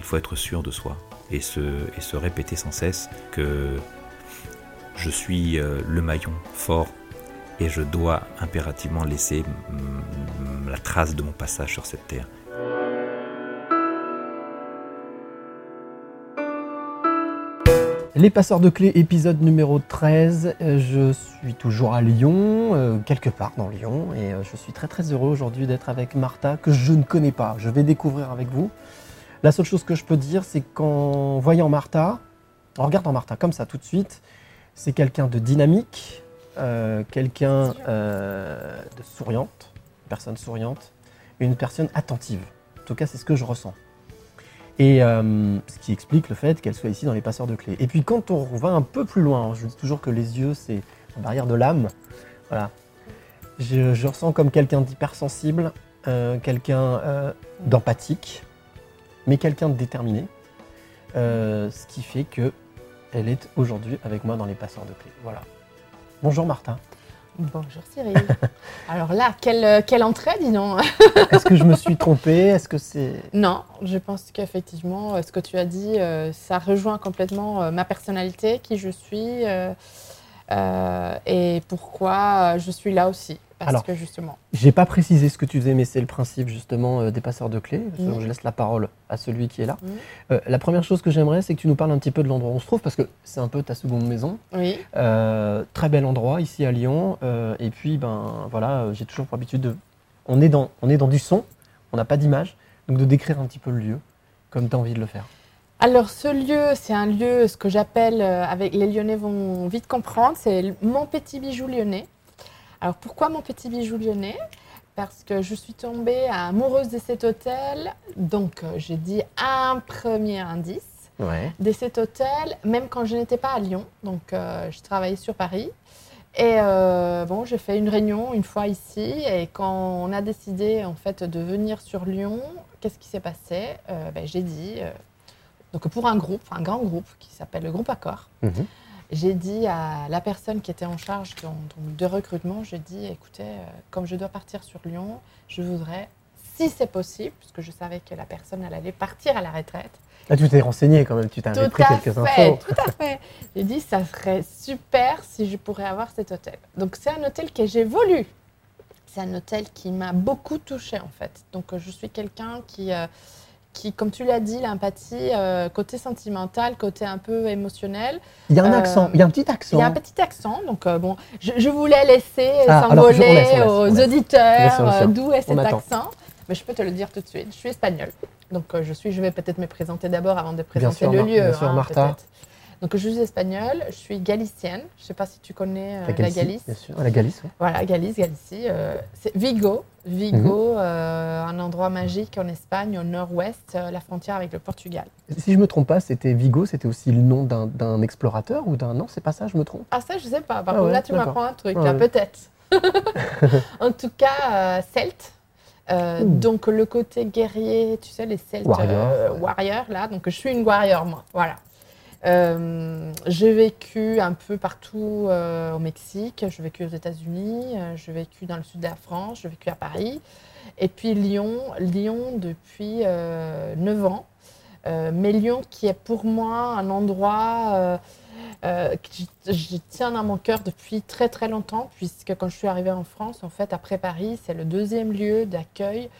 Il faut être sûr de soi et se, répéter sans cesse que je suis euh, le maillon fort et je dois impérativement laisser la trace de mon passage sur cette terre. Les passeurs de clés, épisode numéro 13. Euh, Je suis toujours à Lyon, euh, quelque part dans Lyon, et je suis très très heureux aujourd'hui d'être avec Martha, que je ne connais pas. Je vais découvrir avec vous. La seule chose que je peux dire, c'est qu'en voyant Martha, en regardant Martha comme ça tout de suite, c'est quelqu'un de dynamique, euh, quelqu'un euh, de souriante, une personne souriante, une personne attentive. En tout cas, c'est ce que je ressens. Et euh, ce qui explique le fait qu'elle soit ici dans les passeurs de clés. Et puis quand on va un peu plus loin, je dis toujours que les yeux, c'est la barrière de l'âme. Voilà. Je, je ressens comme quelqu'un d'hypersensible, quelqu'un d'empathique, mais quelqu'un de déterminé. Euh, ce qui fait que elle est aujourd'hui avec moi dans les passeurs de clés. Voilà. Bonjour Martin. Bonjour Cyril. Alors là, quelle, euh, quelle entrée, dis donc Est-ce que je me suis trompé Est-ce que c'est... Non, je pense qu'effectivement, euh, ce que tu as dit, euh, ça rejoint complètement euh, ma personnalité, qui je suis, euh, et pourquoi je suis là aussi. Parce Alors, que justement, J'ai pas précisé ce que tu faisais, mais c'est le principe justement euh, des passeurs de clés. Mhm. Je laisse la parole à celui qui est là. Mhm. Euh, la première chose que j'aimerais, c'est que tu nous parles un petit peu de l'endroit où on se trouve, parce que c'est un peu ta seconde maison. oui, Euh, très bel endroit ici à Lyon. et puis, ben voilà, j'ai toujours pour habitude de. On est dans, on est dans du son, on n'a pas d'image, donc de décrire un petit peu le lieu, comme tu as envie de le faire. Alors ce lieu, c'est un lieu, ce que j'appelle, avec les Lyonnais vont vite comprendre, c'est mon petit bijou lyonnais. Alors pourquoi mon petit bijou lyonnais Parce que je suis tombée amoureuse de cet hôtel, donc euh, j'ai dit un premier indice. Ouais. de cet hôtel, même quand je n'étais pas à Lyon, donc euh, je travaillais sur Paris. Et euh, bon, j'ai fait une réunion une fois ici, et quand on a décidé en fait de venir sur Lyon, qu'est-ce qui s'est passé? Euh, ben, J'ai dit, donc pour un groupe, un grand groupe qui s'appelle le groupe Accor, Mhm. J'ai dit à la personne qui était en charge de recrutement, j'ai dit, écoutez, euh, comme je dois partir sur Lyon, je voudrais, si c'est possible, puisque je savais que la personne elle allait partir à la retraite, Là, tu t'es renseigné quand même, tu tout pris quelques fait, infos. tout à fait. J'ai dit, ça serait super si je pourrais avoir cet hôtel. Donc, c'est un hôtel que j'ai voulu. C'est un hôtel qui m'a beaucoup touchée, en fait. Donc, je suis quelqu'un qui, euh, qui, comme tu l'as dit, l'empathie, euh, côté sentimental, côté un peu émotionnel. Il y a un Euh, accent, il y a un petit accent. Il y a un petit accent, donc euh, bon, je, je voulais laisser Ah, s'envoler laisse, aux laisse. auditeurs d'où est cet accent. Mais je peux te le dire tout de suite, je suis espagnole. Donc je suis, je vais peut-être me présenter d'abord avant de présenter sûr, le lieu. bien sûr, hein, Martha. Donc je suis espagnole, je suis galicienne. Je ne sais pas si tu connais euh, la, Galicie, Galice. Bien sûr. Ah, la Galice, ouais. Voilà, Galice, Galicie. euh, c'est Vigo, Vigo, Mhm. euh, un endroit magique en Espagne, au nord-ouest, euh, la frontière avec le Portugal. Si je me trompe pas, c'était Vigo, c'était aussi le nom d'un- explorateur ou d'un. Non, c'est pas ça, je me trompe? Ah ça, je sais pas. Par Ah contre, ouais, là, tu m'apprends un truc, Ah ouais. peut-être. en tout cas, celte. Euh, donc le côté guerrier, tu sais, les Celtes Warrior, euh, ouais. warriors, là. Donc je suis une warrior, moi. Voilà. Euh, j'ai vécu un peu partout euh, au Mexique, j'ai vécu aux États-Unis, euh, j'ai vécu dans le sud de la France, j'ai vécu à Paris. Et puis Lyon, Lyon depuis euh, 9 ans. Euh, mais Lyon qui est pour moi un endroit que j'y tiens dans mon cœur depuis très très longtemps, puisque quand je suis arrivée en France, en fait, après Paris, c'est le deuxième lieu d'accueil.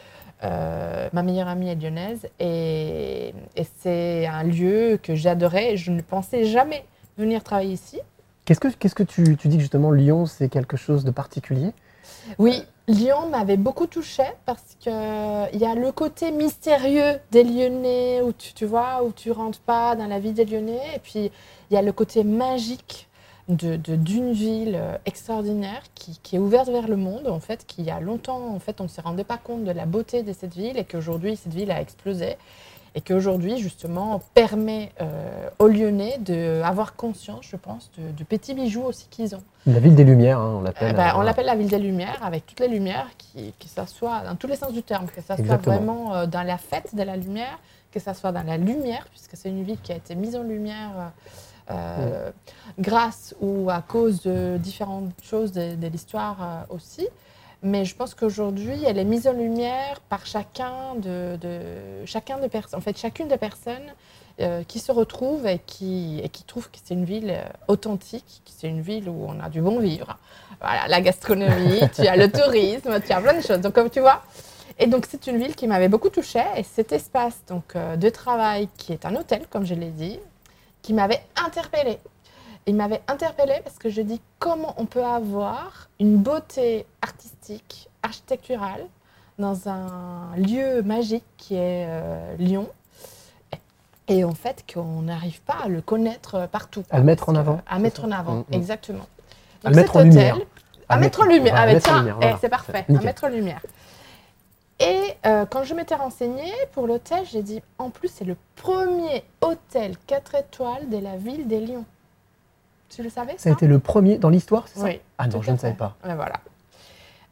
Euh, ma meilleure amie est lyonnaise et, et c'est un lieu que j'adorais. Je ne pensais jamais venir travailler ici. Qu'est-ce que, qu'est-ce que tu, tu dis que justement Lyon, c'est quelque chose de particulier? Oui, Lyon m'avait beaucoup touchée parce qu'il y a le côté mystérieux des Lyonnais où tu, tu vois, où tu rentres pas dans la vie des Lyonnais. Et puis, il y a le côté magique de, de- d'une ville euh, extraordinaire qui, qui est ouverte vers le monde, en fait, qui il y a longtemps, en fait, on ne se rendait pas compte de la beauté de cette ville et qu'aujourd'hui, cette ville a explosé. Et qu'aujourd'hui, justement, permet euh, aux Lyonnais d'avoir conscience, je pense, de, du petit bijou aussi qu'ils ont. La ville des Lumières, hein, on Euh, l'appelle. bah, on euh, l'appelle la ville des Lumières, avec toutes les lumières, qui, que ça soit dans tous les sens du terme, que ça soit vraiment euh, dans la fête de la lumière, que ça soit dans la lumière, puisque c'est une ville qui a été mise en lumière euh, euh, grâce ou à cause de différentes choses de, de l'histoire euh, aussi. Mais je pense qu'aujourd'hui, elle est mise en lumière par chacun de, de- chacun de en fait, chacune des personnes euh, qui se retrouvent et qui, et qui trouvent que c'est une ville authentique, que c'est une ville où on a du bon vivre. Voilà, la gastronomie, tu as le tourisme, tu as plein de choses. Donc, comme tu vois, et donc c'est une ville qui m'avait beaucoup touchée et cet espace donc euh, de travail qui est un hôtel, comme je l'ai dit, qui m'avait interpellée. Il m'avait interpellée parce que je dis comment on peut avoir une beauté artistique, architecturale dans un lieu magique qui est euh, Lyon. Et en fait, qu'on n'arrive pas à le connaître partout. À le mettre en avant, À mettre ça en avant, Mm, mm. exactement. À mettre cet en lumière. À, mettre en lumière. Ah, tiens, c'est parfait. À mettre en lumière. Et euh, quand je m'étais renseignée pour l'hôtel, j'ai dit en plus, c'est le premier hôtel 4 étoiles de la ville des Lyons. Tu le savais Ça a été le premier dans l'histoire, c'est ça Oui. Ah non, je ne savais pas. Ouais, voilà.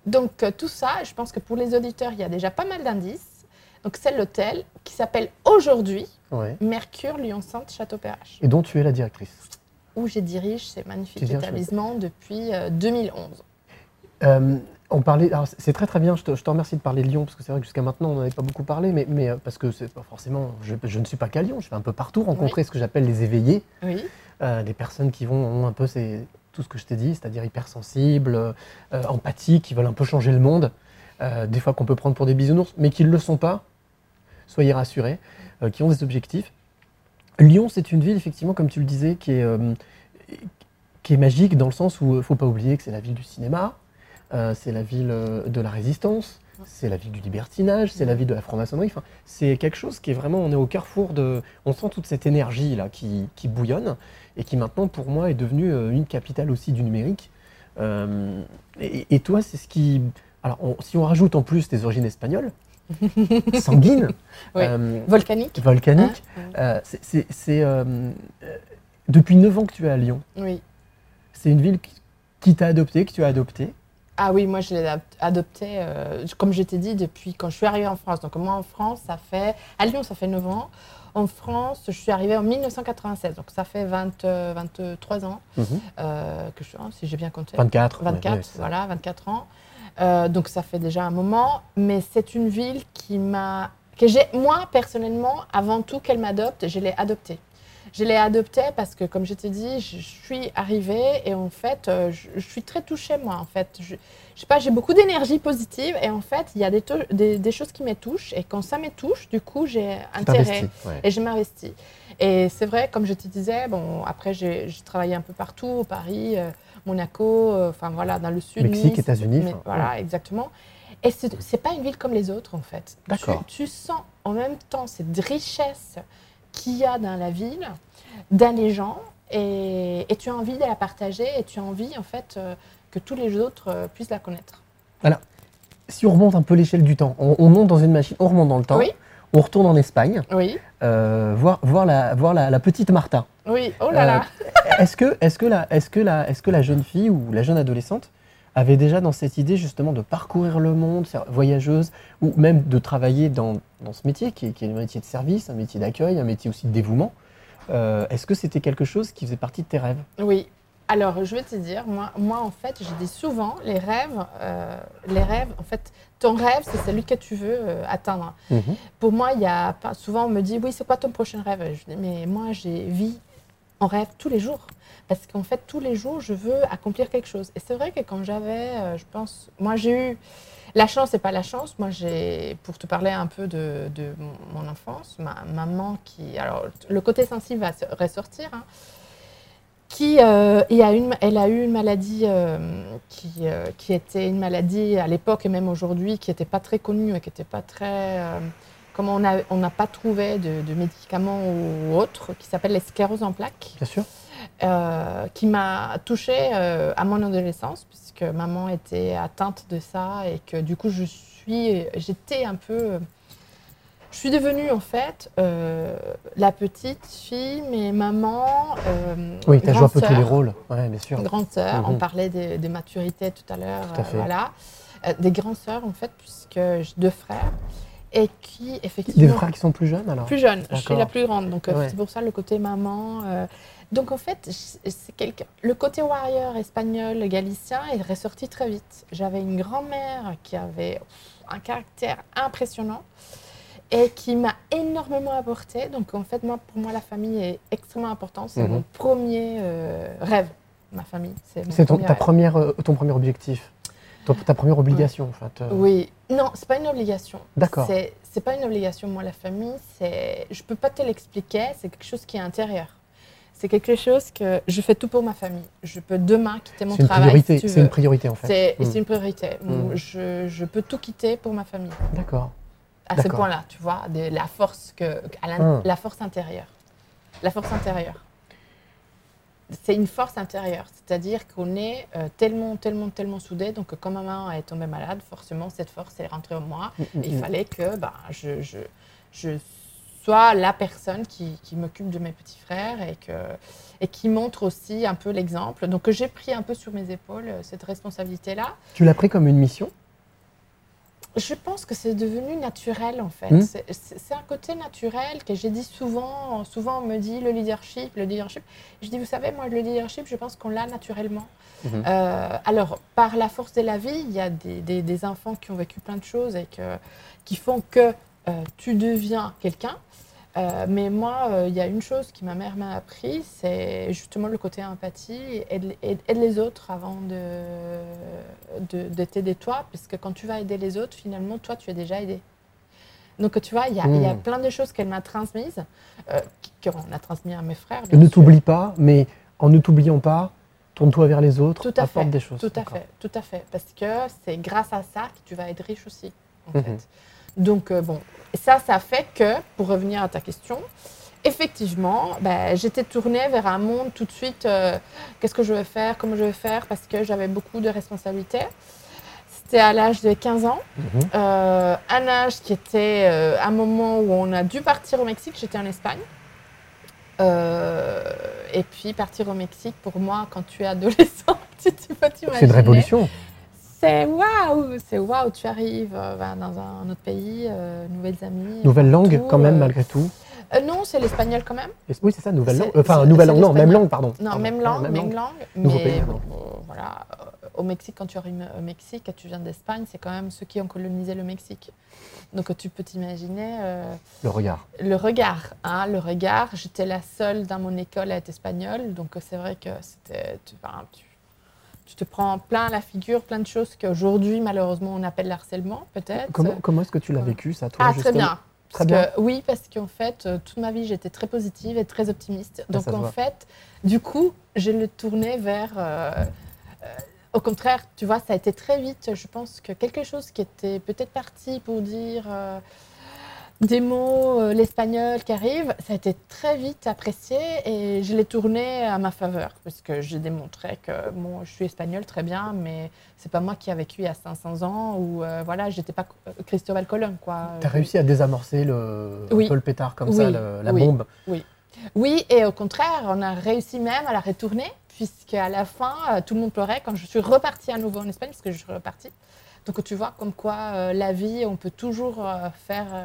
Donc euh, tout ça, je pense que pour les auditeurs, il y a déjà pas mal d'indices. Donc c'est l'hôtel qui s'appelle aujourd'hui Ouais. Mercure Lyon Sainte Château Perrache, Et dont tu es la directrice. où je dirige ces magnifiques établissements depuis euh, 2011. On parlait, alors c'est très très bien, je te, je te remercie de parler de Lyon, parce que c'est vrai que jusqu'à maintenant on n'en avait pas beaucoup parlé, mais, mais euh, parce que c'est pas forcément, je, je ne suis pas qu'à Lyon, je vais un peu partout rencontrer ce que j'appelle les éveillés, Oui. euh, des personnes qui vont ont un peu ces- tout ce que je t'ai dit, c'est-à-dire hypersensibles, euh, empathiques, qui veulent un peu changer le monde, euh, des fois qu'on peut prendre pour des bisounours, mais qui ne le sont pas, soyez rassurés, qui ont des objectifs. Lyon, c'est une ville, effectivement, comme tu le disais, qui est, qui est magique dans le sens où il ne faut pas oublier que c'est la ville du cinéma, euh, c'est la ville euh, de la résistance, c'est la ville du libertinage, c'est la ville de la franc-maçonnerie. Enfin, c'est quelque chose qui est vraiment, on est au carrefour de. On sent toute cette énergie là qui, qui bouillonne et qui maintenant, pour moi, est devenue euh, une capitale aussi du numérique. Euh, et, et toi, c'est ce qui. Alors, on- si on rajoute en plus tes origines espagnoles, sanguines, Oui. euh, volcaniques, Hein euh, c'est- depuis 9 ans que tu es à Lyon, Oui. c'est une ville qui, qui t'a adopté, que tu as adopté. Ah oui, moi je l'ai adop- adopté, euh, comme je t'ai dit, depuis quand je suis arrivée en France. Donc moi en France, ça fait... À Lyon, ça fait 9 ans. En France, je suis arrivée en 1996. Donc ça fait 20, euh, 23 ans Mhm. euh, que je suis, hein, si j'ai bien compté. 24. ouais, 24, ouais, voilà, 24 ans. Euh, donc ça fait déjà un moment, mais c'est une ville qui m'a, que j'ai, moi personnellement, avant tout qu'elle m'adopte, je l'ai adoptée. Je l'ai adoptée parce que, comme je t'ai dit, je suis arrivée et en fait, euh, je, suis très touchée moi. En fait, je, je sais pas, j'ai beaucoup d'énergie positive et en fait, il y a des, tou- des, des choses qui me touchent et quand ça me touche, du coup, j'ai intérêt ouais. et je m'investis. Et c'est vrai, comme je te disais, bon, après j'ai travaillé un peu partout, Paris, euh, Monaco, euh, enfin voilà, dans le sud. Mexique, Nice, États-Unis, enfin, Voilà, exactement. Et c'est c'est pas une ville comme les autres en fait. D'accord. Tu, tu sens en même temps cette richesse qu'il y a dans la ville, dans les gens, et, et tu as envie de la partager et tu as envie en fait euh, que tous les autres euh, puissent la connaître. Si on remonte un peu l'échelle du temps, on, on monte dans une machine, on remonte dans le temps, Oui. on retourne en Espagne, Oui, euh, voir, voir, la, voir la, la petite Martha. oui, oh là là. Est-ce que, est que, la, est que, la, est que la jeune fille ou la jeune adolescente avait déjà dans cette idée justement de parcourir le monde, voyageuse, ou même de travailler dans, dans ce métier qui est, qui est un métier de service, un métier d'accueil, un métier aussi de dévouement Euh, Est-ce que c'était quelque chose qui faisait partie de tes rêves? Oui. Alors, je vais te dire, moi, moi en fait, je dis souvent, les rêves, euh, les rêves, en fait, ton rêve, c'est celui que tu veux euh, atteindre. Pour moi, il y a pas, souvent, on me dit, oui, c'est quoi ton prochain rêve? Je dis, mais moi, j'ai vis en rêve tous les jours. Parce qu'en fait, tous les jours, je veux accomplir quelque chose. Et c'est vrai que quand j'avais, euh, je pense, moi, j'ai eu la chance et pas la chance. Moi, j'ai, pour te parler un peu de, mon- enfance, ma maman qui, alors, le côté sensible va ressortir, hein, qui euh, a une, elle a eu une maladie euh, qui, qui était une maladie à l'époque et même aujourd'hui qui n'était pas très connue et qui n'était pas très... comme on n'a on pas trouvé de, de médicaments ou autre, qui s'appelle les scléroses en plaques, Bien sûr. euh, qui m'a touchée euh, à mon adolescence, puisque maman était atteinte de ça et que du coup je suis, j'étais un peu Je suis devenue en fait euh, la petite fille, mais maman. Oui, tu as joué un peu tous les rôles. Ouais, bien sûr. Grande sœur, on Mhm. parlait de, de maturité tout à l'heure. Tout à fait. voilà. Des grandes sœurs en fait, puisque j'ai deux frères. Et qui Des effectivement. frères qui sont plus jeunes alors Plus jeune, je suis la plus grande, donc euh, Ouais. c'est pour ça le côté maman. euh. donc en fait, c'est quelqu'un. Le côté warrior espagnol, galicien est ressorti très vite. J'avais une grand-mère qui avait un caractère impressionnant et qui m'a énormément apporté. Donc en fait, moi, pour moi, la famille est extrêmement importante. C'est Mhm. mon premier euh, rêve, ma famille. C'est ton, premier ta rêve. première, euh, ton premier objectif ton- Ta première obligation en fait. Oui, non, c'est pas une obligation. D'accord. C'est c'est pas une obligation. Moi, la famille, c'est, je peux pas te l'expliquer. C'est quelque chose qui est intérieur. C'est quelque chose que je fais tout pour ma famille. Je peux demain quitter mon C'est une travail. priorité, si tu c'est veux. une priorité en fait. C'est Mm. c'est une priorité. Mm. Je, je peux tout quitter pour ma famille. D'accord. À ce point-là, tu vois, de la force que, à Mm. la force intérieure. La force intérieure. C'est une force intérieure, c'est-à-dire qu'on est euh, tellement, tellement, tellement soudés. Donc, quand ma maman est tombée malade, forcément, cette force est rentrée en moi. Mm, mm, Il mm. fallait que bah, je, je, je sois la personne qui, qui m'occupe de mes petits frères et, que, et qui montre aussi un peu l'exemple. Donc j'ai pris un peu sur mes épaules euh, cette responsabilité-là. Tu l'as pris comme une mission? Je pense que c'est devenu naturel en fait. Mm. C'est- un côté naturel que j'ai dit souvent. Souvent on me dit le leadership, le leadership. Je dis vous savez moi le leadership je pense qu'on l'a naturellement. Mhm. Euh, alors, par la force de la vie, il y a des, des- des enfants qui ont vécu plein de choses et que, qui font que euh, tu deviens quelqu'un. Euh, mais moi, euh, il y a une chose que ma mère m'a appris, c'est justement le côté empathie, aide, aide- aide les autres avant de, de, de t'aider toi, parce que quand tu vas aider les autres, finalement, toi, tu es déjà aidé. Donc, tu vois, il y a, il y a Mm. plein de choses qu'elle m'a transmises, euh, qu'on a transmis à mes frères. Ne t'oublie pas, mais en ne t'oubliant pas, tourne-toi vers les autres, Tout à apporte fait, des choses. Tout à fait, tout à fait. Parce que c'est grâce à ça que tu vas être riche aussi, en Mhm. fait. Donc, euh, bon, ça, ça fait que, pour revenir à ta question, effectivement, ben, j'étais tournée vers un monde tout de suite, euh, qu'est-ce que je vais faire, comment je vais faire, parce que j'avais beaucoup de responsabilités. C'était à l'âge de 15 ans, Mhm. euh, un âge qui était euh, un moment où on a dû partir au Mexique, j'étais en Espagne. Et puis partir au Mexique, pour moi, quand tu es adolescent, tu, tu peux t'imaginer. C'est une révolution. C'est waouh, c'est waouh, tu arrives euh, ben, dans un autre pays, euh, nouvelles amies. Nouvelle langue quand même, euh, malgré tout. euh, non, c'est l'espagnol quand même. Oui, c'est ça, nouvelle langue. Enfin, nouvelle langue, non, même langue, pardon. Non, Pardon. même langue, même langue. Mais pays, bon, pardon. voilà, au Mexique, quand tu arrives au Mexique et tu viens d'Espagne, c'est quand même ceux qui ont colonisé le Mexique. Donc tu peux t'imaginer euh, Le regard. le regard. Hein, le regard, j'étais la seule dans mon école à être espagnole, donc c'est vrai que c'était. Tu- tu te prends plein la figure, plein de choses qu'aujourd'hui, malheureusement, on appelle le harcèlement, peut-être. Comment, comment est-ce que tu l'as vécu, ça, toi Ah, très bien. Très Parce bien. que- oui, parce qu'en fait, euh, toute ma vie, j'étais très positive et très optimiste. Donc, ça se en voit. fait, du coup, je le tournais vers. euh, euh, au contraire, tu vois, ça a été très vite. Je pense que quelque chose qui était peut-être parti pour dire euh, des mots, euh, l'espagnol qui arrive, ça a été très vite apprécié et je l'ai tourné à ma faveur. Parce que j'ai démontré que bon, je suis espagnole très bien, mais c'est pas moi qui a vécu il y a 500 ans ou euh, voilà, j'étais pas euh, Cristobal Colon, quoi. Tu as réussi à désamorcer le, un Oui. peu le pétard comme Oui, ça, le- la oui, bombe. Oui. oui, et au contraire, on a réussi même à la retourner, puisqu'à la fin, euh, tout le monde pleurait quand je suis repartie à nouveau en Espagne, parce que je suis repartie. Donc tu vois, comme quoi euh, la vie, on peut toujours euh, faire euh,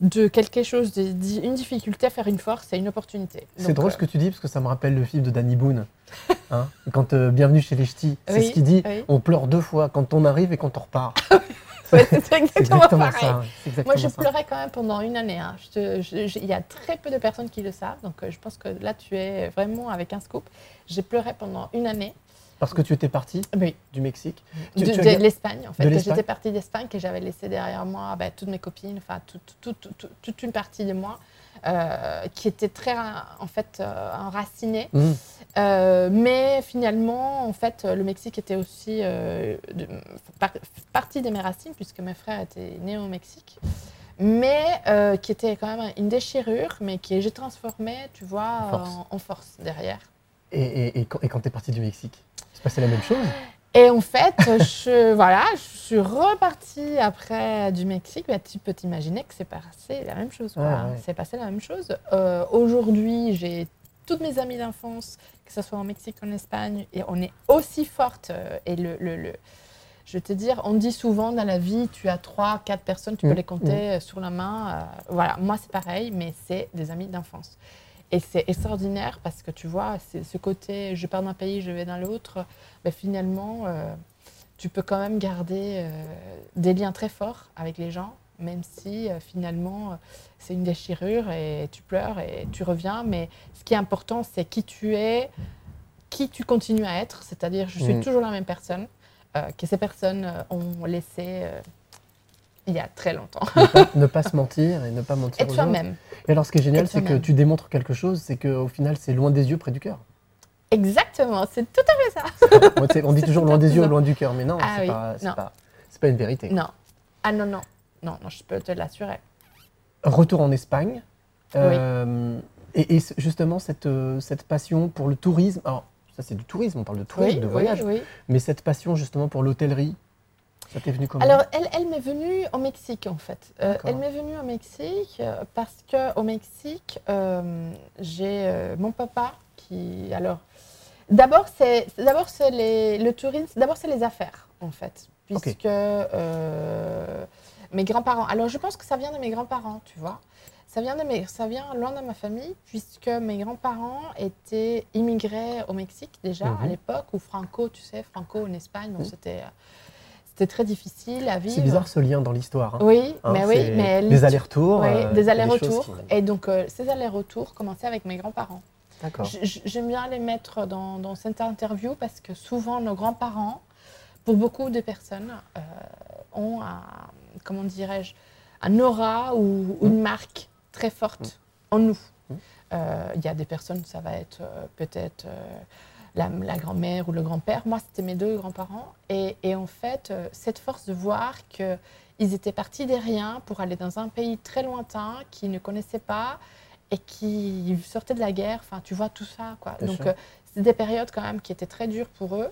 de quelque chose, de- une difficulté, faire une force et une opportunité. C'est drôle euh, ce que tu dis parce que ça me rappelle le film de Danny Boone. Hein quand euh, Bienvenue chez les Ch'tis, c'est Oui, ce qu'il dit. oui. On pleure deux fois quand on arrive et quand on repart. ouais, c'est exactement, exactement pareil. ça. exactement Moi, je ça. pleurais quand même pendant une année. hein. Il y a très peu de personnes qui le savent, donc euh, je pense que là, tu es vraiment avec un scoop. J'ai pleuré pendant une année. Parce que tu étais parti Oui. du Mexique. De, Tu- de l'Espagne, en fait. J'étais partie d'Espagne, que j'avais laissé derrière moi bah, toutes mes copines, enfin, tout- tout- tout- tout- toute une partie de moi, euh, qui était très, en fait, euh, enracinée. Mhm. Euh, mais finalement, en fait, le Mexique était aussi euh, de- par- partie de mes racines, puisque mes frères étaient nés au Mexique. Mais qui était quand même une déchirure, mais que j'ai transformée, tu vois, Force. en, en force derrière. Et, et- et quand, et quand tu es parti du Mexique, c'est passé la même chose Et en fait, je, voilà, je suis repartie après du Mexique. Bah, tu peux t'imaginer que c'est passé la même chose. Ouais, ouais. C'est passé la même chose. Euh, Aujourd'hui, j'ai toutes mes amies d'enfance, que ce soit en Mexique, en Espagne, et on est aussi fortes. Et le, le, le- je vais te dire, on dit souvent dans la vie, tu as trois, quatre personnes, tu peux Mm, les compter euh, sur la main. euh, voilà, moi c'est pareil, mais c'est des amis d'enfance. Et c'est extraordinaire parce que tu vois, ce côté, je pars d'un pays, je vais dans l'autre, ben, finalement, euh, tu peux quand même garder euh, des liens très forts avec les gens, même si euh, finalement c'est une déchirure et tu pleures et tu reviens. Mais ce qui est important, c'est qui tu es, qui tu continues à être, c'est-à-dire je suis Mm. toujours la même personne que ces personnes ont laissé il y a très longtemps. ne, pas, ne pas se mentir et ne pas mentir Être soi-même. Et alors, ce qui est génial, c'est que tu démontres quelque chose, c'est qu'au final, c'est loin des yeux, près du cœur. Exactement, c'est tout à fait ça. Moi, on dit toujours loin des yeux, loin du cœur, mais non, Ah c'est oui, pas, une vérité. Non. Ah non, non. Non, non, je peux te l'assurer. Retour en Espagne. euh, et, justement, cette, euh, cette passion pour le tourisme. Alors, ça, c'est du tourisme, on parle de tourisme, Oui, de voyage. oui. Mais cette passion, justement, pour l'hôtellerie, ça t'est venu comment Alors, elle, elle m'est venue au Mexique, en fait. Euh, elle m'est venue au Mexique euh, parce qu'au Mexique, euh, j'ai mon papa qui. Alors, d'abord, c'est d'abord c'est les- le tourisme, d'abord, c'est les affaires, en fait. Puisque euh, mes grands-parents. Alors, je pense que ça vient de mes grands-parents, tu vois. Ça vient, de mes, ça vient loin de ma famille, puisque mes grands-parents étaient immigrés au Mexique déjà à Mhm. l'époque où Franco, tu sais, Franco en Espagne, bon, c'était, c'était très difficile à vivre. C'est bizarre ce lien dans l'histoire. hein. Oui, Hein, mais oui, mais des allers-retours. oui, euh, des allers-retours. qui- Et donc, euh, ces allers-retours commençaient avec mes grands-parents. D'accord. J'aime bien les mettre dans, dans cette interview parce que souvent, nos grands-parents, pour beaucoup de personnes, euh, ont un, comment dirais-je, un aura ou une marque très forte en nous. Mm. Euh, Il y a des personnes, ça va être euh, peut-être la, la grand-mère ou le grand-père. Moi, c'était mes deux grands-parents. Et, et en fait, euh, cette force de voir qu'ils étaient partis des riens pour aller dans un pays très lointain qu'ils ne connaissaient pas et qui sortaient de la guerre. Enfin, tu vois tout ça. Quoi. Bien Donc, euh, c'est des périodes quand même qui étaient très dures pour eux.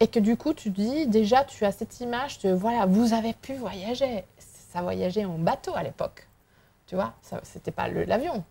Et que du coup, tu dis, déjà, tu as cette image de, voilà, vous avez pu voyager. Ça voyageait en bateau à l'époque. Tu vois, c'était pas l'avion.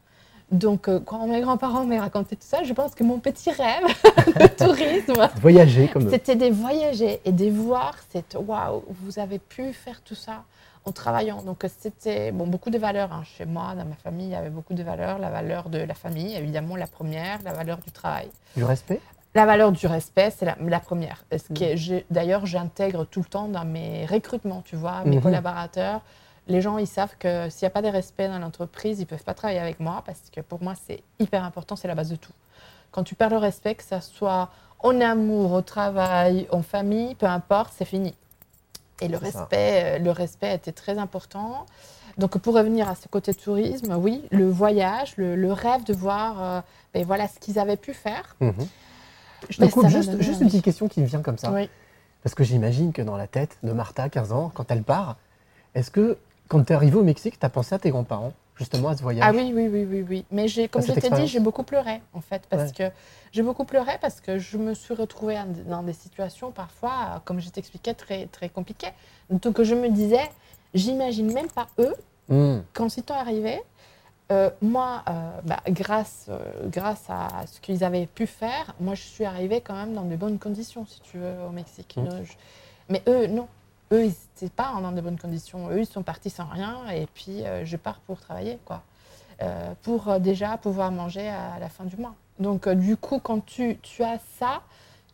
Donc, euh, quand mes grands-parents m'ont raconté tout ça, je pense que mon petit rêve de tourisme, Voyager comme c'était de voyager et de voir cette waouh, vous avez pu faire tout ça en travaillant. Donc euh, c'était bon beaucoup de valeurs hein. chez moi, dans ma famille, il y avait beaucoup de valeurs. La valeur de la famille, évidemment la première, la valeur du travail. Du respect? La valeur du respect, c'est la, la première. Ce Mm. D'ailleurs, j'intègre tout le temps dans mes recrutements, tu vois, mes Mhm. collaborateurs. Les gens, ils savent que s'il n'y a pas de respect dans l'entreprise, ils ne peuvent pas travailler avec moi parce que pour moi, c'est hyper important, c'est la base de tout. Quand tu perds le respect, que ce soit en amour, au travail, en famille, peu importe, c'est fini. Et le ça. respect, euh, le respect était très important. Donc pour revenir à ce côté tourisme, oui, le voyage, le, le rêve de voir euh, ben voilà ce qu'ils avaient pu faire. Mhm. Je ça m'a juste, une petite question qui me vient comme ça. Oui. Parce que j'imagine que dans la tête de Martha, 15 ans, quand elle part, est-ce que quand tu es arrivée au Mexique, tu as pensé à tes grands-parents, justement à ce voyage Ah oui, oui, oui, oui, oui. Mais j'ai, comme je t'ai dit, j'ai beaucoup pleuré, en fait, parce Ouais. que j'ai beaucoup pleuré parce que je me suis retrouvée dans des situations parfois, comme je t'expliquais, très, très compliquées. Donc je me disais, j'imagine même pas eux Hmm. quand ils sont arrivés. euh, moi, euh, bah, grâce, euh, grâce à ce qu'ils avaient pu faire, moi je suis arrivée quand même dans de bonnes conditions, si tu veux, au Mexique. Je- Mais eux, non. Eux, ils n'étaient pas dans de bonnes conditions. Eux, ils sont partis sans rien et puis euh, je pars pour travailler, quoi. Euh, pour euh, déjà pouvoir manger à la fin du mois. Donc, euh, du coup, quand tu, tu as ça,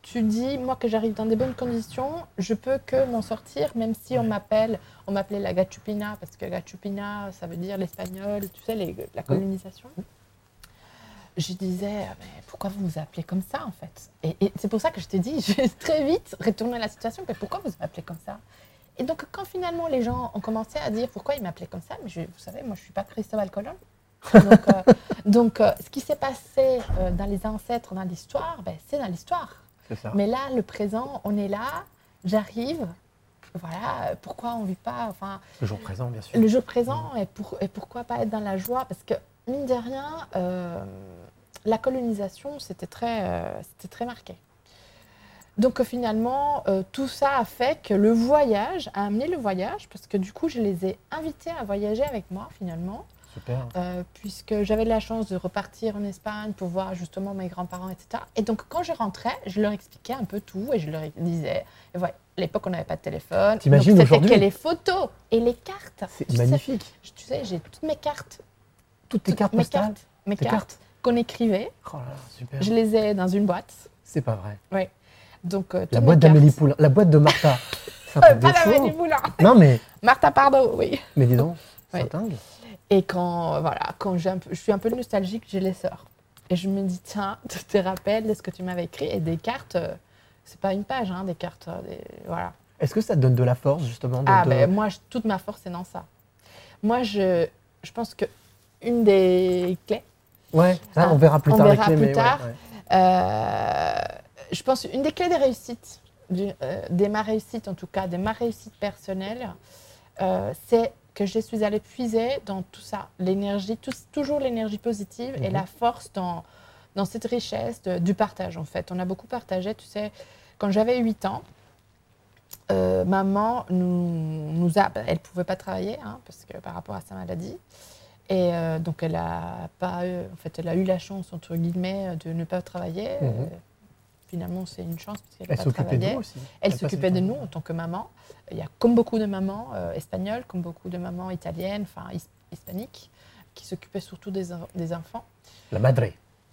tu dis, moi que j'arrive dans des bonnes conditions, je peux que m'en sortir, même si on m'appelle, on m'appelait la gachupina, parce que gachupina, ça veut dire l'espagnol, tu sais, les- la colonisation. Je disais, Ah, mais pourquoi vous vous appelez comme ça, en fait? Et, et c'est pour ça que je t'ai dit, je vais très vite retourner à la situation, mais pourquoi vous m'appelez comme ça? Et donc, quand finalement les gens ont commencé à dire pourquoi ils m'appelaient comme ça, mais je- vous savez, moi, je ne suis pas Cristobal Colon. Donc, euh, donc, euh, ce qui s'est passé euh, dans les ancêtres, dans l'histoire, ben, c'est dans l'histoire. Mais là, le présent, on est là, j'arrive. Voilà, pourquoi on ne vit pas enfin, Le jour présent, bien sûr. le jour présent et, pour- et pourquoi pas être dans la joie Parce que, mine de rien, la colonisation, c'était très, c'était très marqué. Donc euh, finalement, euh, tout ça a fait que le voyage a amené le voyage, parce que du coup, je les ai invités à voyager avec moi finalement, Super. euh, puisque j'avais la chance de repartir en Espagne pour voir justement mes grands-parents, etc. Et donc quand je rentrais, je leur expliquais un peu tout et je leur disais, et voilà, à l'époque on n'avait pas de téléphone, donc T'imagines c'était aujourd'hui que les photos et les cartes. C'est sais, magnifique. tu sais, j'ai toutes mes cartes, Toutes tes cartes mes postales. cartes, mes Tes cartes cartes. qu'on écrivait. Oh là là, super. Je les ai dans une boîte. C'est pas vrai. Donc, euh, La boîte d'Amélie Poulain, la boîte de Martha. Euh, de pas d'Amélie Poulain. Non mais, Martha Pardo, oui. mais dis donc, c'est Oui. dingue. Et quand, voilà, quand j'ai un peu- je suis un peu nostalgique, je les sors. Et je me dis, tiens, tu te rappelles de ce que tu m'avais écrit Et des cartes, euh, c'est pas une page, hein, des cartes, euh, des- voilà. Est-ce que ça te donne de la force justement de, Ah, de- ben moi, je- toute ma force est dans ça. Moi, je, je pense que une des clés, Ouais, ça, Ah, on verra plus on tard les verra clés, plus mais ouais, tard. ouais. Euh, je pense une des clés des réussites, du- euh, de ma réussite en tout cas, de ma réussite personnelle, euh, c'est que je suis allée puiser dans tout ça, l'énergie, toujours l'énergie positive et Mhm. la force dans, dans cette richesse de- du partage en fait. On a beaucoup partagé, tu sais, quand j'avais 8 ans, euh, maman nous, nous a, elle pouvait pas travailler hein, parce que par rapport à sa maladie. Et donc elle a pas, eu- en fait, elle a eu la chance entre guillemets de ne pas travailler. Mhm. Finalement, c'est une chance parce qu'elle s'occupait de aussi. Elle s'occupait de nous en tant que maman. Il y a comme beaucoup de mamans euh, espagnoles, comme beaucoup de mamans italiennes, enfin his- hispaniques, qui s'occupaient surtout des, en- des enfants. La madre,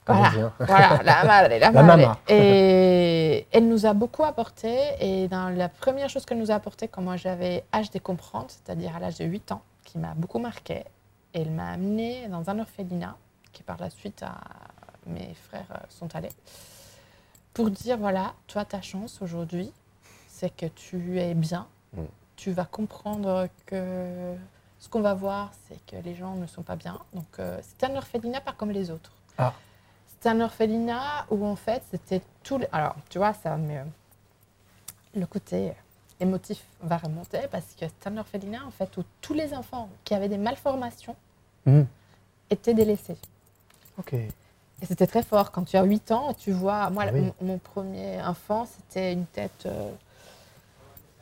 comme Voilà. on dit. hein. Voilà, la madre, la, La madre. Et elle nous a beaucoup apporté. Et dans la première chose qu'elle nous a apporté quand moi j'avais âge de comprendre, c'est-à-dire à l'âge de 8 ans, qui m'a beaucoup marqué, elle m'a amenée dans un orphelinat, qui par la suite, à- mes frères euh, sont allés, pour dire voilà, toi, ta chance aujourd'hui, c'est que tu es bien. Mm. Tu vas comprendre que ce qu'on va voir, c'est que les gens ne sont pas bien. Donc, euh, c'est un orphelinat pas comme les autres. Ah. C'est un orphelinat où, en fait, c'était tout. les- Alors, tu vois, ça me. Le côté émotif va remonter parce que c'est un orphelinat, en fait, où tous les enfants qui avaient des malformations Mhm. étaient délaissés. Ok. Et c'était très fort. Quand tu as 8 ans, tu vois, moi, Ah oui. mon, premier enfant, c'était une tête euh,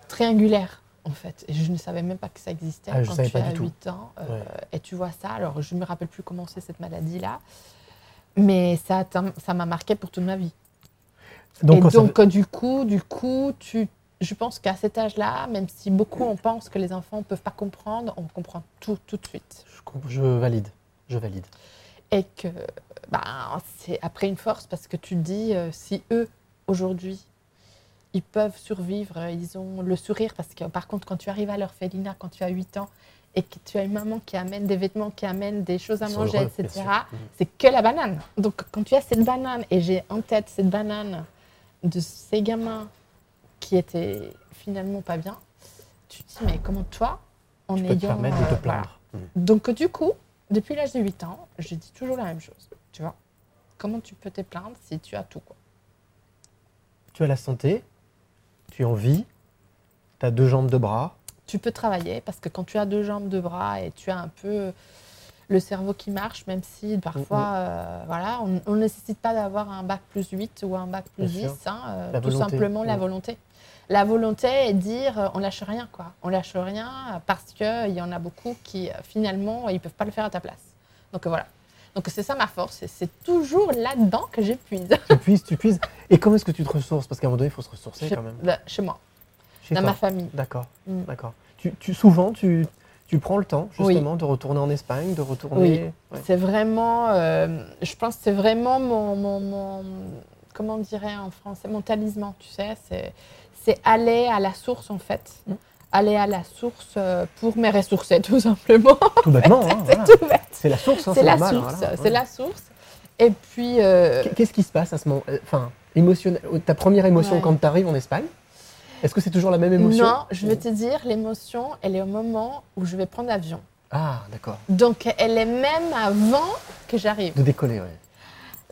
triangulaire, en fait. Et je ne savais même pas que ça existait Ah, quand tu as du tout. 8 ans. euh, Ouais. Et tu vois ça. Alors, je ne me rappelle plus comment c'est cette maladie-là. Mais ça ça m'a marqué pour toute ma vie. Donc, et quand ça donc, du coup, du coup, tu, je pense qu'à cet âge-là, même si beaucoup on pense que les enfants ne peuvent pas comprendre, on comprend tout tout de suite. je, je valide. Je valide. et que bah, c'est après une force parce que tu te dis euh, si eux aujourd'hui ils peuvent survivre, euh, ils ont le sourire parce que par contre quand tu arrives à l'orphelinat quand tu as 8 ans et que tu as une maman qui amène des vêtements, qui amène des choses à Ils manger, heureux, etc. C'est que la banane. Donc quand tu as cette banane et j'ai en tête cette banane de ces gamins qui étaient finalement pas bien, tu te dis mais comment toi en Tu peux te ayant permettre de te euh, voilà, plaindre. Donc, du coup, depuis l'âge de 8 ans, je dis toujours la même chose. Tu vois Comment tu peux te plaindre si tu as tout quoi? Tu as la santé, tu es en vie, tu as deux jambes, deux bras. Tu peux travailler parce que quand tu as deux jambes, deux bras et tu as un peu le cerveau qui marche, même si parfois, Mhm. euh, voilà, on ne nécessite pas d'avoir un bac plus 8 ou un bac plus Bien 10, sûr. hein, euh, tout volonté. simplement la volonté. La volonté est dire euh, on lâche rien, quoi. On lâche rien parce qu'il y en a beaucoup qui, finalement, ils peuvent pas le faire à ta place. Donc voilà. Donc c'est ça ma force c'est toujours là-dedans que j'épuise. Tu puises, tu puises. Et comment est-ce que tu te ressources? Parce qu'à un moment donné, il faut se ressourcer Chez- quand même. bah, chez moi, Chez dans toi. ma famille. D'accord, Mm. d'accord. Tu, tu- souvent, tu, tu prends le temps Oui. justement de retourner en Espagne, de retourner. Ouais. C'est vraiment, euh, je pense que c'est vraiment mon, mon, mon- comment on dirait en français, mon talisman, tu sais, c'est, c'est aller à la source en fait. Mm. Aller à la source euh, pour me ressourcer tout simplement. Tout bêtement, hein, c'est voilà. tout bête. c'est la source. hein, c'est la normal, source, voilà, ouais. la source. Et puis, euh, Qu- Qu'est-ce qui se passe à ce moment euh, Enfin, émotionnel. Ta première émotion Ouais. quand tu arrives en Espagne? Est-ce que c'est toujours la même émotion? Non, je vais te dire, l'émotion, elle est au moment où je vais prendre l'avion. Ah, d'accord. Donc, elle est même avant que j'arrive. De décoller, ouais.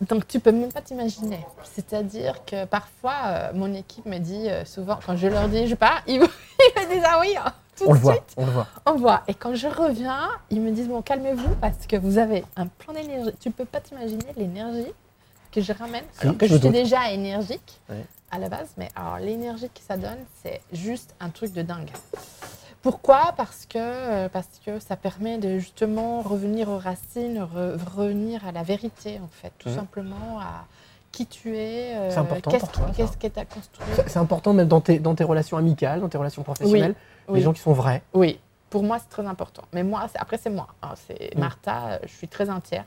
Donc tu peux même pas t'imaginer. C'est-à-dire que parfois, euh, mon équipe me dit euh, souvent, quand je leur dis je pars, ils, me- ils me disent ah oui, hein, tout On de le voit, suite, on le voit. on voit. Et quand je reviens, ils me disent bon calmez-vous parce que vous avez un plan d'énergie. Tu peux pas t'imaginer l'énergie que je ramène. Alors que je suis déjà énergique, Ouais. à la base, mais alors l'énergie que ça donne, c'est juste un truc de dingue. Pourquoi? Parce que, euh, parce que ça permet de justement revenir aux racines, re- revenir à la vérité, en fait, tout Mhm. simplement à qui tu es, euh, C'est important qu'est-ce pour toi, ça. qu'est-ce que tu as construit. C'est important même dans tes, dans tes relations amicales, dans tes relations professionnelles, les Oui. gens qui sont vrais. Oui, pour moi, c'est très important. Mais moi, après, c'est moi. hein, c'est Mm. Martha, euh, je suis très entière.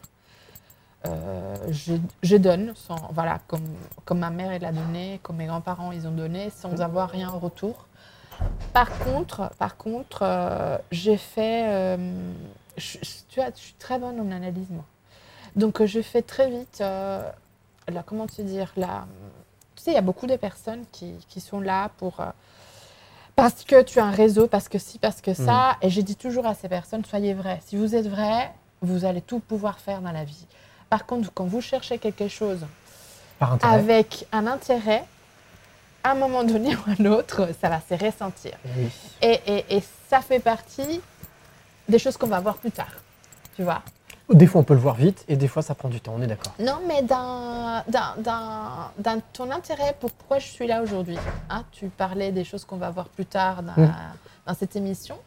Euh, je, je donne, sans, voilà, comme, comme ma mère elle a donné, comme mes grands-parents ils ont donné, sans Mm. avoir rien en retour. Par contre, par contre, euh, j'ai fait, euh, je, tu vois, je suis très bonne en analyse moi. Donc euh, je fais très vite, euh, là, comment te dire, là, tu sais, il y a beaucoup de personnes qui, qui sont là pour parce que tu as un réseau, parce que si, parce que ça. Et je dis toujours à ces personnes, soyez vrais. Si vous êtes vrai, vous allez tout pouvoir faire dans la vie. Par contre, quand vous cherchez quelque chose Par avec un intérêt, à un moment donné ou à un autre, ça va se ressentir. Oui. Et, et- et ça fait partie des choses qu'on va voir plus tard. Tu vois Des fois, on peut le voir vite et des fois, ça prend du temps, on est d'accord. Non, mais dans, dans, dans- dans ton intérêt pour pourquoi je suis là aujourd'hui. hein, tu parlais des choses qu'on va voir plus tard dans, Mm. dans cette émission.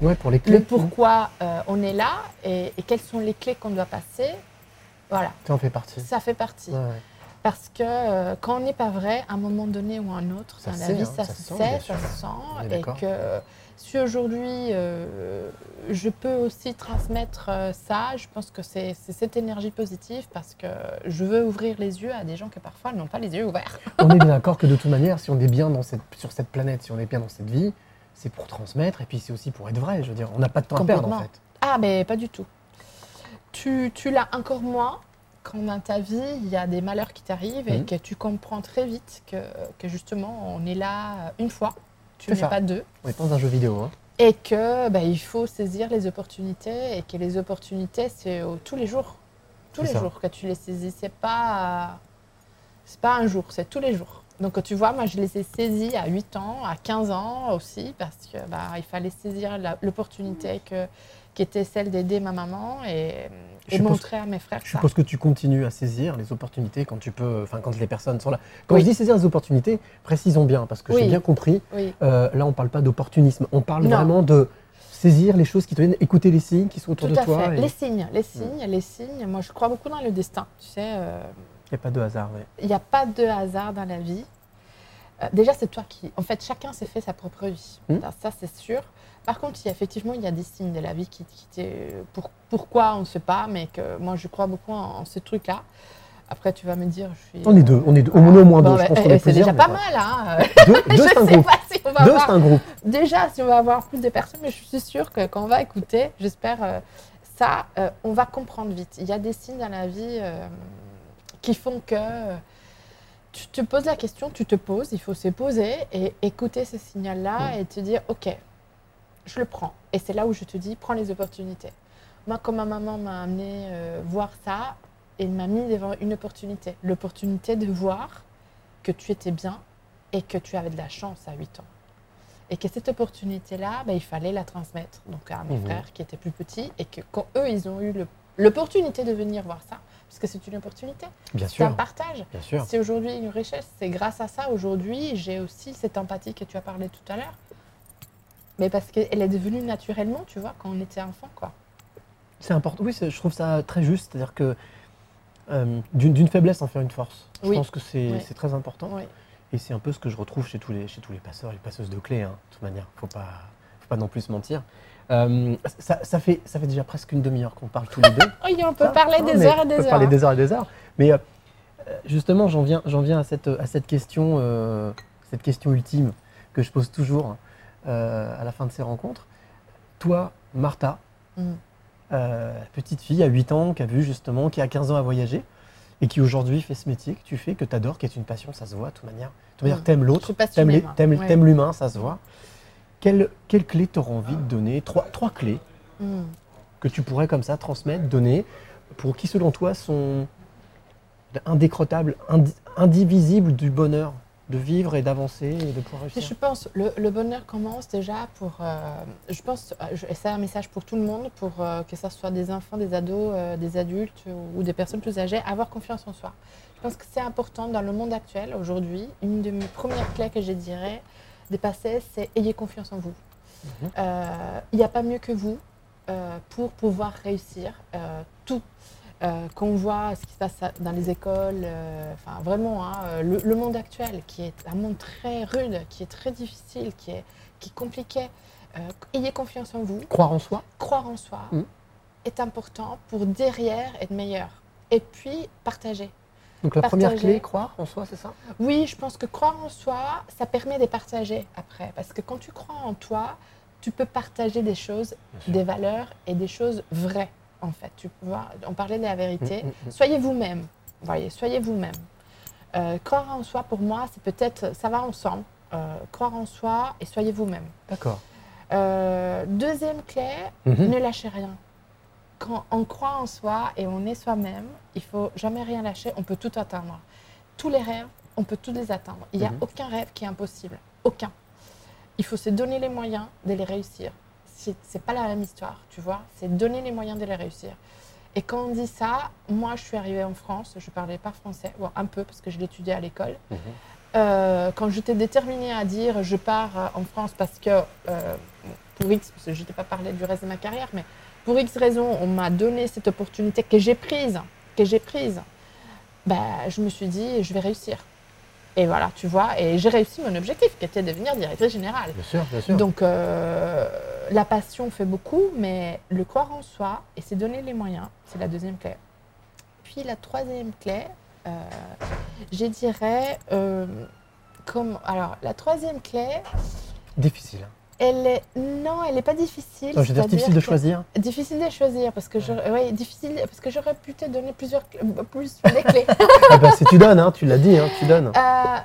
Ouais, pour les Le clés. pourquoi euh, on est là et, et quelles sont les clés qu'on doit passer. Voilà, Tu en fais partie. ça fait partie. Ouais, ouais. Parce que euh, quand on n'est pas vrai, à un moment donné ou à un autre, Ça dans la sait, vie, hein, ça, ça se se sent, sait, ça se sent. Et que si aujourd'hui, euh, je peux aussi transmettre euh, ça, je pense que c'est cette énergie positive parce que je veux ouvrir les yeux à des gens qui parfois n'ont pas les yeux ouverts. on est bien d'accord que de toute manière, si on est bien dans cette, sur cette planète, si on est bien dans cette vie, c'est pour transmettre et puis c'est aussi pour être vrai. Je veux dire, on n'a pas de temps à perdre en fait. Ah, mais pas du tout. Tu, tu l'as encore moins quand dans ta vie, il y a des malheurs qui t'arrivent et Mhm. que tu comprends très vite que, que justement, on est là une fois, tu n'es pas deux. On est dans un jeu vidéo. Hein. Et que bah, il faut saisir les opportunités et que les opportunités, c'est tous les jours. Tous les ça. jours que tu les saisis. C'est pas, c'est pas un jour, c'est tous les jours. Donc tu vois, moi je les ai saisis à 8 ans, à 15 ans aussi, parce que bah, il fallait saisir l'opportunité que, qui était celle d'aider ma maman et, et montrer à mes frères Je ça. suppose que tu continues à saisir les opportunités quand tu peux, enfin quand les personnes sont là. Quand Oui. je dis saisir les opportunités, précisons bien parce que j'ai bien compris. Oui. euh, là, on parle pas d'opportunisme, on parle Non. vraiment de saisir les choses qui te viennent, écouter les signes qui sont autour Tout de à toi. fait. et- Les signes, les signes, les signes. Moi, je crois beaucoup dans le destin. Tu sais, euh, Il n'y a pas de hasard. ouais. il n'y a pas de hasard dans la vie. Euh, déjà, c'est toi qui. En fait, chacun s'est fait sa propre vie. Hmm. Alors, Ça, c'est sûr. Par contre, il y a, effectivement, il y a des signes de la vie qui, qui pour, pourquoi on ne sait pas, mais que moi, je crois beaucoup en, en ce truc-là. Après, tu vas me dire, je suis. On est deux, on est deux. Au moins, au moins deux. Bon, je pense eh, qu'on est c'est déjà pas ouais. mal, hein. Deux, je deux, c'est un sais groupe. pas si on va Deux, avoir c'est un groupe. déjà, si on va avoir plus de personnes, mais je suis sûre que quand on va écouter, j'espère euh, ça, euh, on va comprendre vite. Il y a des signes dans la vie euh, qui font que tu te poses la question, tu te poses, il faut se poser et écouter ce signal-là et te dire, OK, je le prends. Et c'est là où je te dis, prends les opportunités. Moi, quand ma maman m'a amené euh, voir ça, elle m'a mis devant une opportunité. L'opportunité de voir que tu étais bien et que tu avais de la chance à 8 ans. Et que cette opportunité-là, ben, il fallait la transmettre donc à mes Mhm. frères qui étaient plus petits et que quand eux, ils ont eu l'opportunité de venir voir ça, parce que c'est une opportunité, c'est un partage. Bien sûr. C'est aujourd'hui une richesse. C'est grâce à ça, aujourd'hui, j'ai aussi cette empathie que tu as parlé tout à l'heure. Mais parce qu'elle est devenue naturellement, tu vois, quand on était enfant, quoi. C'est important. Oui, je trouve ça très juste. C'est-à-dire que euh, d'une faiblesse en faire une force. Je Oui. pense que c'est Oui. très important. Oui. Et c'est un peu ce que je retrouve chez tous les, chez tous les passeurs et les passeuses de clés, hein, de toute manière. Faut pas, faut pas non plus se mentir. Euh, ça, ça fait, ça fait déjà presque une demi-heure qu'on parle tous les deux. Oui, on peut parler des heures et on des peut heures. parler des heures et des heures. Mais euh, justement, j'en viens, viens à cette, à cette question, cette question ultime que je pose toujours euh, à la fin de ces rencontres. Toi, Martha, Mhm. euh, petite fille à 8 ans qui a vu justement, qui a 15 ans à voyager et qui aujourd'hui fait ce métier que tu fais, que tu adores, qui est une passion, ça se voit de toute manière. De toute manière, Mhm. t'aimes l'autre, t'aimes Ouais. l'humain, ça se voit. Quelle, quelle clé t'auras envie de donner trois, trois clés Mm. que tu pourrais comme ça transmettre, donner, pour qui selon toi sont indécrottables, indi- indivisibles du bonheur de vivre et d'avancer et de pouvoir réussir je pense le, le bonheur commence déjà pour. euh, je pense, euh, et c'est un message pour tout le monde, pour euh, que ce soit des enfants, des ados, euh, des adultes ou, des personnes plus âgées, avoir confiance en soi. Je pense que c'est important dans le monde actuel, aujourd'hui. Une de mes premières clés que je dirais dépasser, c'est ayez confiance en vous. Mhm. Il n'y a pas mieux que vous pour pouvoir réussir tout. Euh, quand on voit ce qui se passe dans les écoles, euh, enfin vraiment, hein, euh, le, le monde actuel qui est un monde très rude, qui est très difficile, qui est, qui est compliqué, euh, ayez confiance en vous, Croire en soi croire en soi Mm. est important pour derrière être meilleur. Et puis partager. Donc la première Partager. clé, croire en soi, c'est ça? Oui, je pense que croire en soi, ça permet de partager après. Parce que quand tu crois en toi, tu peux partager des choses, des valeurs et des choses vraies, en fait. Tu vois, on parlait de la vérité. Mm, mm, mm. Soyez vous-même. Voyez, soyez vous-même. Euh, croire en soi, pour moi, c'est peut-être, ça va ensemble. Euh, croire en soi et soyez vous-même. D'accord. Euh, deuxième clé, Mhm. ne lâchez rien. Quand on croit en soi et on est soi-même, il faut jamais rien lâcher, on peut tout atteindre. Tous les rêves, on peut tous les atteindre. Il n'y a Mhm. aucun rêve qui est impossible. Aucun. Il faut se donner les moyens de les réussir. C'est pas la même histoire, tu vois. C'est donner les moyens de les réussir. Et quand on dit ça, moi je suis arrivée en France, je parlais pas français, un peu parce que je l'étudiais à l'école. Mhm. Euh, quand j'étais déterminée à dire je pars euh, en France parce que, euh, pour X, parce que je n'étais pas parlé du reste de ma carrière, mais pour X raisons, on m'a donné cette opportunité que j'ai prise, que j'ai prise, bah, je me suis dit je vais réussir. Et voilà, tu vois, et j'ai réussi mon objectif qui était de devenir directrice générale. Bien sûr, bien sûr. Donc euh, la passion fait beaucoup, mais le croire en soi et se donner les moyens, c'est la deuxième clé. Puis la troisième clé, euh, je dirais, euh, comme, alors la troisième clé, Difficile. hein. elle est, non, elle n'est pas difficile. Non, je veux dire, difficile de choisir. Difficile de choisir parce que j'aurais, ouais, difficile parce que j'aurais pu te donner plusieurs, clés- plus des clés. ah bah, si tu donnes, hein, tu l'as dit, hein, tu donnes. Euh,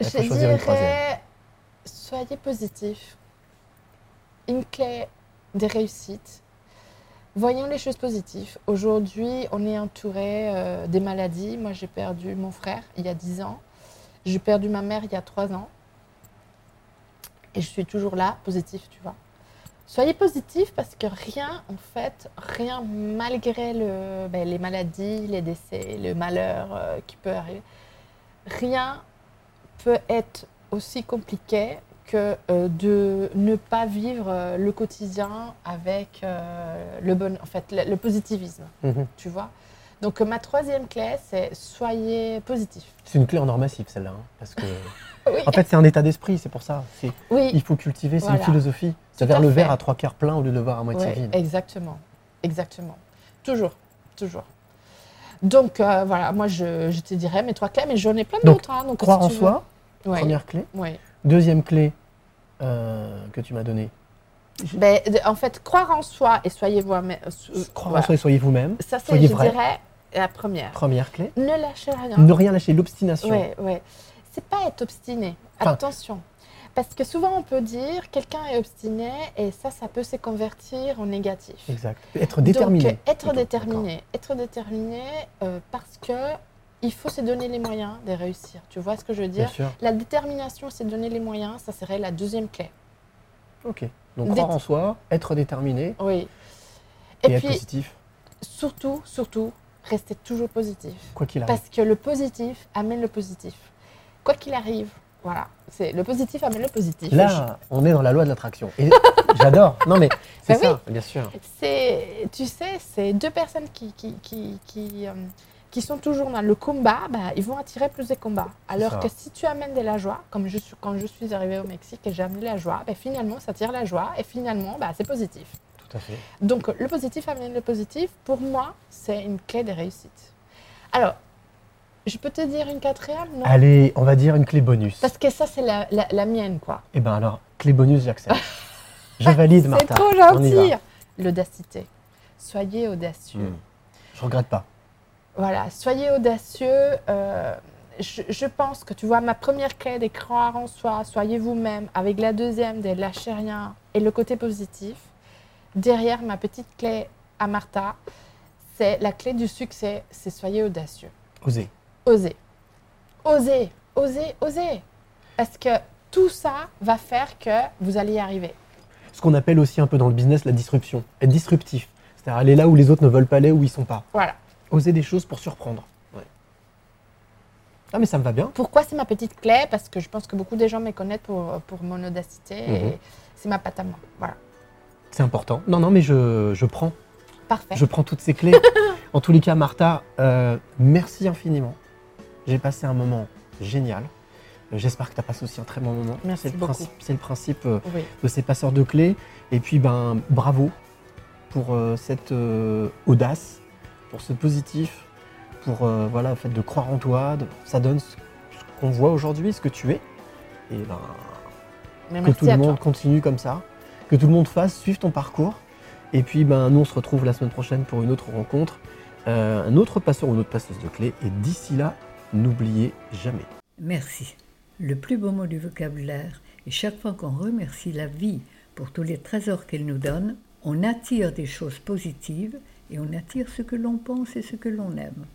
je dirais, soyez positif. Une clé des réussites. Voyons les choses positives. Aujourd'hui, on est entouré euh, des maladies. Moi, j'ai perdu mon frère il y a 10 ans. J'ai perdu ma mère il y a 3 ans. Et je suis toujours là, positif, tu vois. Soyez positif parce que rien, en fait, rien, malgré ben, les maladies, les décès, le malheur euh, qui peut arriver, rien peut être aussi compliqué que euh, de ne pas vivre euh, le quotidien avec euh, le bon, en fait, le, le positivisme, Mhm. tu vois. Donc ma troisième clé, c'est soyez positif. C'est une clé en or massif, celle-là. hein, parce que, Oui, en fait, c'est un état d'esprit, c'est pour ça. Oui, Il faut cultiver, c'est Voilà. une philosophie. C'est vers le verre à trois quarts plein au lieu de le voir à moitié vide. exactement, exactement. Toujours, toujours. Donc euh, voilà, moi je, je te dirais mes trois clés, mais j'en ai plein d'autres. hein, donc, Croire si en veux- soi, Ouais, première clé. ouais. Deuxième clé euh, que tu m'as donnée. Ben, en fait, croire en soi et soyez vous-même. euh, Croire voilà. en soi et soyez vous-même. Ça, c'est, je vrai. dirais, la première. Première clé. Ne lâchez rien. Ne rien lâcher, l'obstination. Ouais, ouais. C'est pas être obstiné. Enfin- Attention. Parce que souvent, on peut dire quelqu'un est obstiné et ça, ça peut se convertir en négatif. Exact. Être déterminé. Donc, être déterminé. Être déterminé euh, parce que il faut se donner les moyens de réussir. Tu vois ce que je veux dire? La détermination, c'est donner les moyens. Ça serait la deuxième clé. Ok. Donc croire Dét- en soi, être déterminé Oui. et, Et, être puis, positif, surtout, surtout, rester toujours positif. quoi qu'il arrive. Parce que le positif amène le positif. Quoi qu'il arrive, voilà. C'est le positif amène le positif. Là, on est dans la loi de l'attraction. Et j'adore. Non mais c'est Bah ça, bien sûr. C'est, tu sais, c'est deux personnes qui, qui, qui, qui, euh, qui sont toujours dans le combat, bah, ils vont attirer plus de combats. Alors que si tu amènes de la joie, comme je suis, quand je suis arrivée au Mexique et j'ai amené la joie, bah, finalement, ça tire la joie et finalement, bah, c'est positif. Tout à fait. Donc, le positif amène le positif. Pour moi, c'est une clé de réussite. Alors, je peux te dire une quatrième, non? Allez, on va dire une clé bonus. Parce que ça, c'est la, la, la mienne, quoi. Eh ben alors, clé bonus, j'accepte. Je valide, C'est Martha. trop y va. gentil. L'audacité. Soyez audacieux. Hmm. Je regrette pas. Voilà, soyez audacieux. euh, je, je pense que tu vois, ma première clé de croire en soi, soyez vous-même, avec la deuxième de lâcher rien et le côté positif. Derrière ma petite clé à Martha, c'est la clé du succès, c'est soyez audacieux. Osez. Osez. Osez. osez, osez. Parce que tout ça va faire que vous allez y arriver. Ce qu'on appelle aussi un peu dans le business la disruption. Être disruptif. C'est-à-dire aller là où les autres ne veulent pas aller, où ils sont pas. Voilà. Oser des choses pour surprendre. Ouais. Ah mais ça me va bien. Pourquoi c'est ma petite clé? Parce que je pense que beaucoup de gens me connaissent pour, pour mon audacité. Mhm. Et c'est ma patte à moi. Voilà. C'est important. Non, non, mais je, je prends. Parfait. Je prends toutes ces clés. en tous les cas, Martha, euh, merci infiniment. J'ai passé un moment génial. J'espère que tu as passé aussi un très bon moment. Merci C'est le beaucoup. principe, c'est le principe euh, Oui. de ces passeurs de clés. Et puis, ben, bravo pour euh, cette euh, audace, pour ce positif, pour euh, voilà, le fait de croire en toi. de- ça donne ce, ce qu'on voit aujourd'hui, ce que tu es. Et ben, Mais que tout le monde toi. continue comme ça, que tout le monde fasse, suive ton parcours. Et puis, ben, nous, on se retrouve la semaine prochaine pour une autre rencontre, euh, un autre passeur ou une autre passeuse de clés. Et d'ici là, n'oubliez jamais. Merci. Le plus beau mot du vocabulaire est chaque fois qu'on remercie la vie pour tous les trésors qu'elle nous donne, on attire des choses positives et on attire ce que l'on pense et ce que l'on aime.